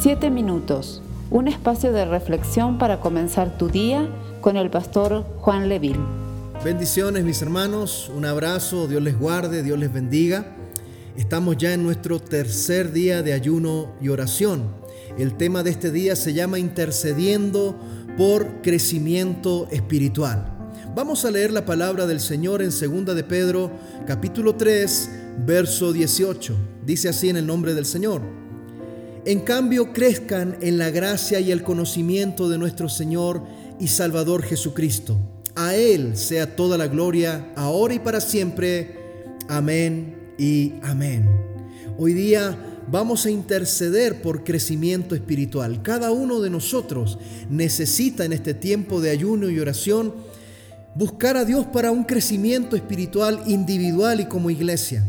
Siete minutos, un espacio de reflexión para comenzar tu día con el pastor Juan Leville. Bendiciones mis hermanos, un abrazo, Dios les guarde, Dios les bendiga. Estamos ya en nuestro tercer día de ayuno y oración. El tema de este día se llama intercediendo por crecimiento espiritual. Vamos a leer la palabra del Señor en 2 de Pedro, capítulo 3, verso 18. Dice así en el nombre del Señor. En cambio, crezcan en la gracia y el conocimiento de nuestro Señor y Salvador Jesucristo. A Él sea toda la gloria, ahora y para siempre. Amén y amén. Hoy día vamos a interceder por crecimiento espiritual. Cada uno de nosotros necesita en este tiempo de ayuno y oración buscar a Dios para un crecimiento espiritual individual y como iglesia.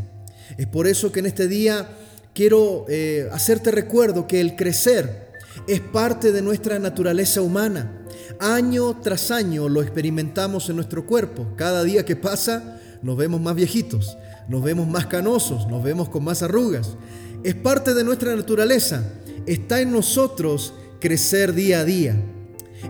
Es por eso que en este día quiero eh, hacerte recuerdo que el crecer es parte de nuestra naturaleza humana. Año tras año lo experimentamos en nuestro cuerpo. Cada día que pasa nos vemos más viejitos, nos vemos más canosos, nos vemos con más arrugas. Es parte de nuestra naturaleza. Está en nosotros crecer día a día.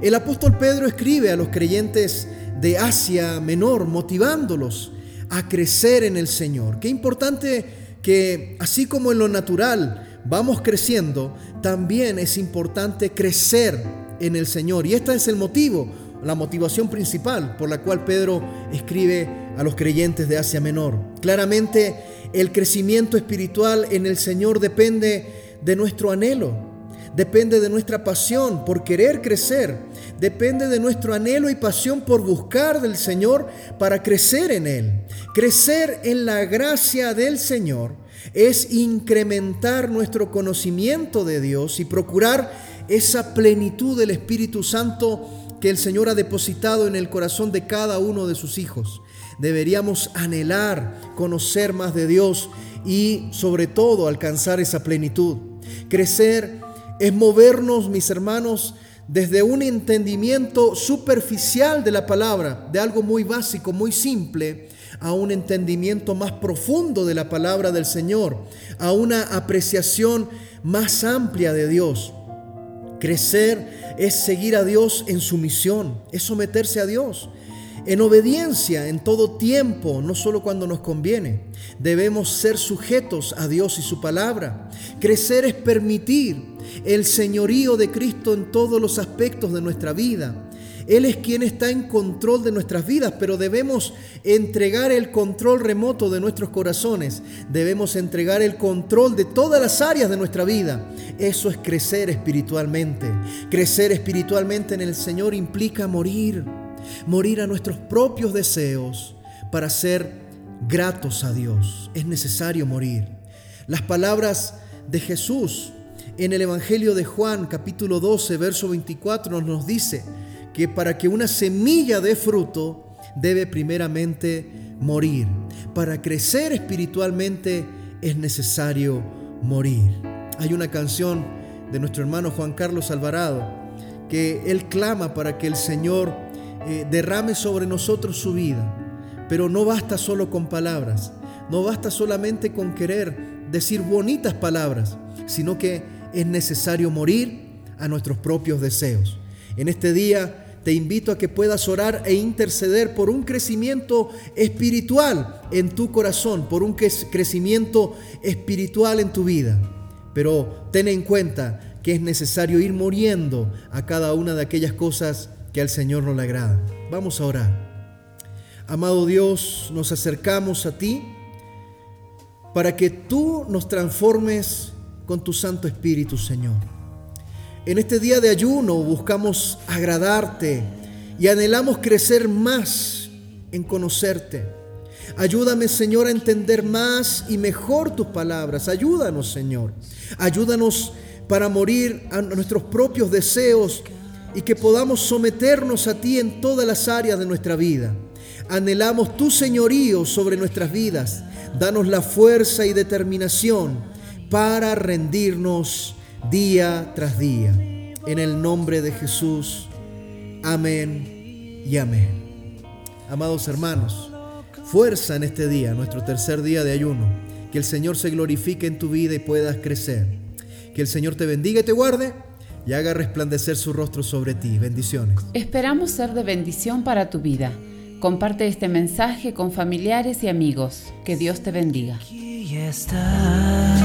El apóstol Pedro escribe a los creyentes de Asia Menor motivándolos a crecer en el Señor. Qué importante que así como en lo natural vamos creciendo, también es importante crecer en el Señor. Y este es el motivo, la motivación principal por la cual Pedro escribe a los creyentes de Asia Menor. Claramente el crecimiento espiritual en el Señor depende de nuestro anhelo, depende de nuestra pasión por querer crecer, depende de nuestro anhelo y pasión por buscar del Señor para crecer en Él. Crecer en la gracia del Señor es incrementar nuestro conocimiento de Dios y procurar esa plenitud del Espíritu Santo que el Señor ha depositado en el corazón de cada uno de sus hijos. Deberíamos anhelar conocer más de Dios y sobre todo alcanzar esa plenitud. Crecer es movernos, mis hermanos, desde un entendimiento superficial de la palabra, de algo muy básico, muy simple, a un entendimiento más profundo de la palabra del Señor, a una apreciación más amplia de Dios. Crecer es seguir a Dios en su misión, es someterse a Dios en obediencia en todo tiempo, no solo cuando nos conviene. Debemos ser sujetos a Dios y su palabra. Crecer es permitir el señorío de Cristo en todos los aspectos de nuestra vida. Él es quien está en control de nuestras vidas, pero debemos entregar el control remoto de nuestros corazones. Debemos entregar el control de todas las áreas de nuestra vida. Eso es crecer espiritualmente. Crecer espiritualmente en el Señor implica morir morir a nuestros propios deseos para ser gratos a Dios. Es necesario morir. Las palabras de Jesús en el Evangelio de Juan capítulo 12, verso 24 nos dice que para que una semilla dé fruto debe primeramente morir. Para crecer espiritualmente es necesario morir. Hay una canción de nuestro hermano Juan Carlos Alvarado que él clama para que el Señor eh, derrame sobre nosotros su vida. Pero no basta solo con palabras, no basta solamente con querer decir bonitas palabras, sino que es necesario morir a nuestros propios deseos. En este día te invito a que puedas orar e interceder por un crecimiento espiritual en tu corazón, por un crecimiento espiritual en tu vida. Pero ten en cuenta que es necesario ir muriendo a cada una de aquellas cosas que al Señor no le agrada. Vamos a orar. Amado Dios, nos acercamos a ti para que tú nos transformes con tu Santo Espíritu, Señor. En este día de ayuno buscamos agradarte y anhelamos crecer más en conocerte. Ayúdame, Señor, a entender más y mejor tus palabras. Ayúdanos, Señor. Ayúdanos para morir a nuestros propios deseos y que podamos someternos a ti en todas las áreas de nuestra vida. Anhelamos tu señorío sobre nuestras vidas. Danos la fuerza y determinación para rendirnos día tras día. En el nombre de Jesús. Amén y amén. Amados hermanos, fuerza en este día, nuestro tercer día de ayuno. Que el Señor se glorifique en tu vida y puedas crecer. Que el Señor te bendiga y te guarde y haga resplandecer su rostro sobre ti. Bendiciones. Esperamos ser de bendición para tu vida. Comparte este mensaje con familiares y amigos. Que Dios te bendiga. Aquí estás,